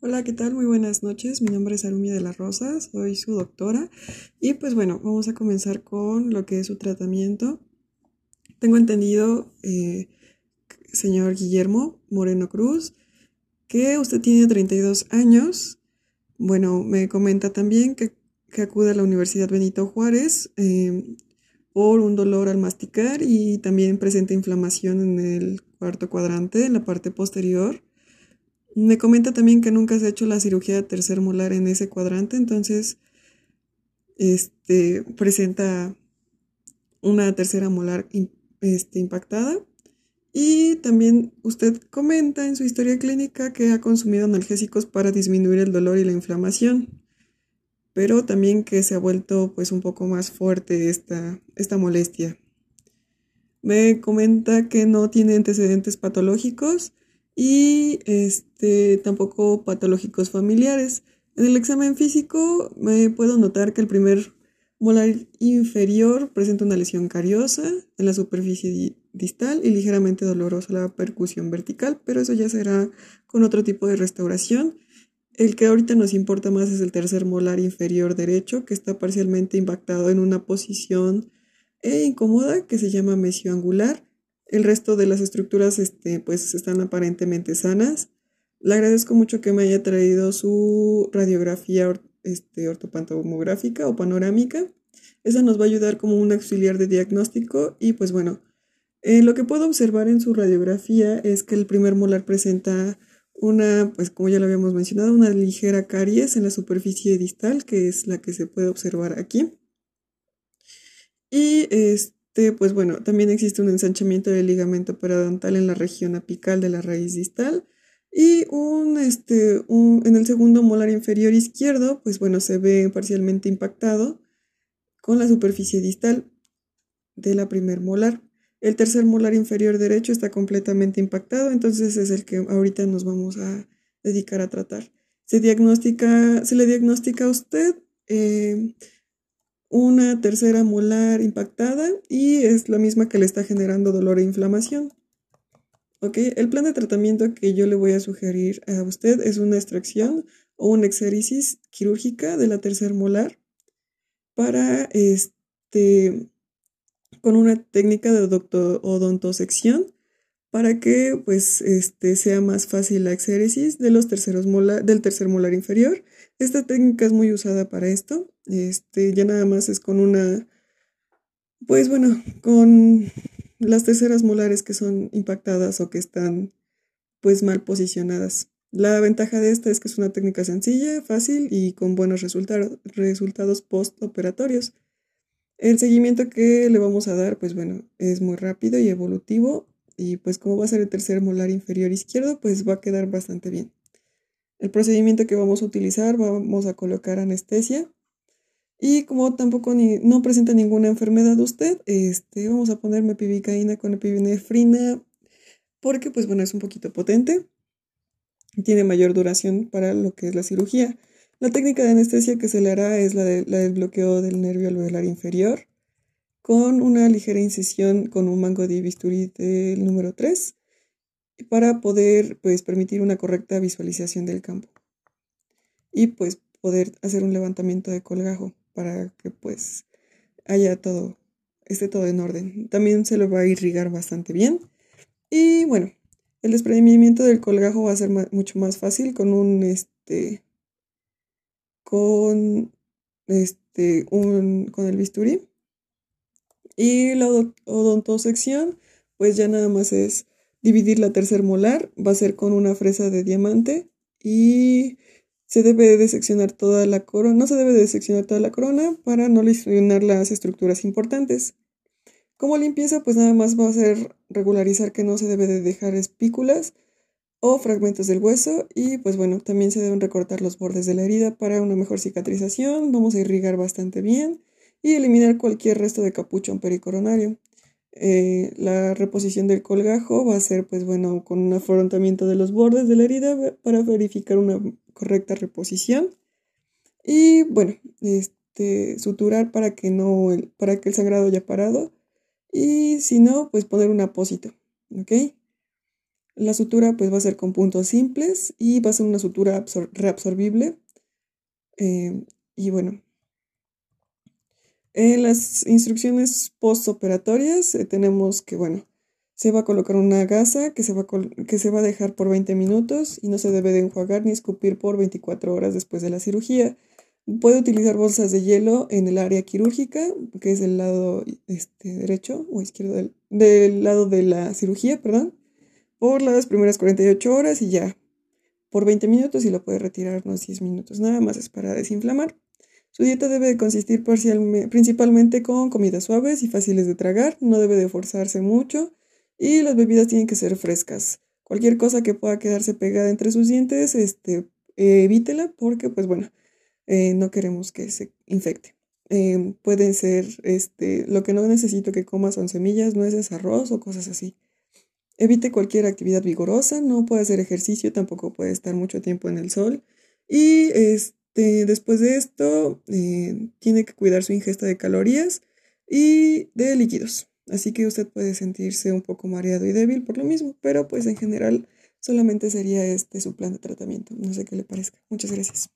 Hola, ¿qué tal? Muy buenas noches. Mi nombre es Arumia de las Rosas, soy su doctora y pues bueno, vamos a comenzar con lo que es su tratamiento. Tengo entendido, eh, señor Guillermo Moreno Cruz, que usted tiene 32 años. Bueno, me comenta también que, acude a la Universidad Benito Juárez eh, por un dolor al masticar y también presenta inflamación en el cuarto cuadrante, en la parte posterior me comenta también que nunca se ha hecho la cirugía de tercer molar en ese cuadrante, entonces este, presenta una tercera molar este, impactada. Y también usted comenta en su historia clínica que ha consumido analgésicos para disminuir el dolor y la inflamación, pero también que se ha vuelto pues un poco más fuerte esta, esta molestia. Me comenta que no tiene antecedentes patológicos y este, tampoco patológicos familiares. En el examen físico me puedo notar que el primer molar inferior presenta una lesión cariosa en la superficie distal y ligeramente dolorosa la percusión vertical, pero eso ya será con otro tipo de restauración. El que ahorita nos importa más es el tercer molar inferior derecho, que está parcialmente impactado en una posición e incómoda que se llama mesioangular el resto de las estructuras este, pues están aparentemente sanas. Le agradezco mucho que me haya traído su radiografía este, ortopantomográfica o panorámica. Esa nos va a ayudar como un auxiliar de diagnóstico y pues bueno, eh, lo que puedo observar en su radiografía es que el primer molar presenta una, pues como ya lo habíamos mencionado, una ligera caries en la superficie distal, que es la que se puede observar aquí. Y este, este, pues bueno, también existe un ensanchamiento del ligamento periodontal en la región apical de la raíz distal. Y un, este, en el segundo molar inferior izquierdo, pues bueno, se ve parcialmente impactado con la superficie distal de la primer molar. El tercer molar inferior derecho está completamente impactado, entonces es el que ahorita nos vamos a dedicar a tratar. Se, diagnostica, se le diagnostica a usted eh, una tercera molar impactada y es la misma que le está generando dolor e inflamación. ¿Ok? El plan de tratamiento que yo le voy a sugerir a usted es una extracción o una exéresis quirúrgica de la tercera molar para este con una técnica de odontosección para que pues este sea más fácil la exéresis de los terceros molar, del tercer molar inferior. Esta técnica es muy usada para esto. Este ya nada más es con una pues bueno, con las terceras molares que son impactadas o que están pues mal posicionadas. La ventaja de esta es que es una técnica sencilla, fácil y con buenos resultados, resultados postoperatorios. El seguimiento que le vamos a dar, pues bueno, es muy rápido y evolutivo y pues como va a ser el tercer molar inferior izquierdo, pues va a quedar bastante bien. El procedimiento que vamos a utilizar, vamos a colocar anestesia y como tampoco no presenta ninguna enfermedad usted, este, vamos a poner mepivicaína con epinefrina porque pues bueno, es un poquito potente, tiene mayor duración para lo que es la cirugía. La técnica de anestesia que se le hará es la, de, la del bloqueo del nervio alveolar inferior con una ligera incisión con un mango de bisturí del número 3 para poder pues permitir una correcta visualización del campo. Y pues poder hacer un levantamiento de colgajo para que pues haya todo esté todo en orden. También se lo va a irrigar bastante bien. Y bueno, el desprendimiento del colgajo va a ser mucho más fácil con un este con este un con el bisturí y la odontosección, pues ya nada más es dividir la tercer molar, va a ser con una fresa de diamante y se debe de seccionar toda la corona, no se debe de seccionar toda la corona para no lesionar las estructuras importantes. Como limpieza, pues nada más va a ser regularizar que no se debe de dejar espículas o fragmentos del hueso y pues bueno, también se deben recortar los bordes de la herida para una mejor cicatrización, vamos a irrigar bastante bien y eliminar cualquier resto de capuchón pericoronario. Eh, la reposición del colgajo va a ser, pues bueno, con un afrontamiento de los bordes de la herida para verificar una correcta reposición. Y bueno, este, suturar para que, no, para que el sangrado haya parado. Y si no, pues poner un apósito. ¿Ok? La sutura pues va a ser con puntos simples y va a ser una sutura reabsorbible. Eh, y bueno, en las instrucciones postoperatorias eh, tenemos que, bueno, se va a colocar una gasa que se, va a que se va a dejar por 20 minutos y no se debe de enjuagar ni escupir por 24 horas después de la cirugía. Puede utilizar bolsas de hielo en el área quirúrgica, que es el lado este, derecho o izquierdo del, del lado de la cirugía, perdón, por las primeras 48 horas y ya por 20 minutos y lo puede retirar unos 10 minutos. Nada más es para desinflamar. Su dieta debe de consistir principalmente con comidas suaves y fáciles de tragar, no debe de forzarse mucho y las bebidas tienen que ser frescas. Cualquier cosa que pueda quedarse pegada entre sus dientes, este, evítela porque, pues bueno, eh, no queremos que se infecte. Eh, pueden ser, este, lo que no necesito que coma son semillas, nueces, arroz o cosas así. Evite cualquier actividad vigorosa, no puede hacer ejercicio, tampoco puede estar mucho tiempo en el sol. Y este, después de esto, eh, tiene que cuidar su ingesta de calorías y de líquidos. Así que usted puede sentirse un poco mareado y débil por lo mismo, pero pues en general solamente sería este su plan de tratamiento. No sé qué le parezca. Muchas gracias.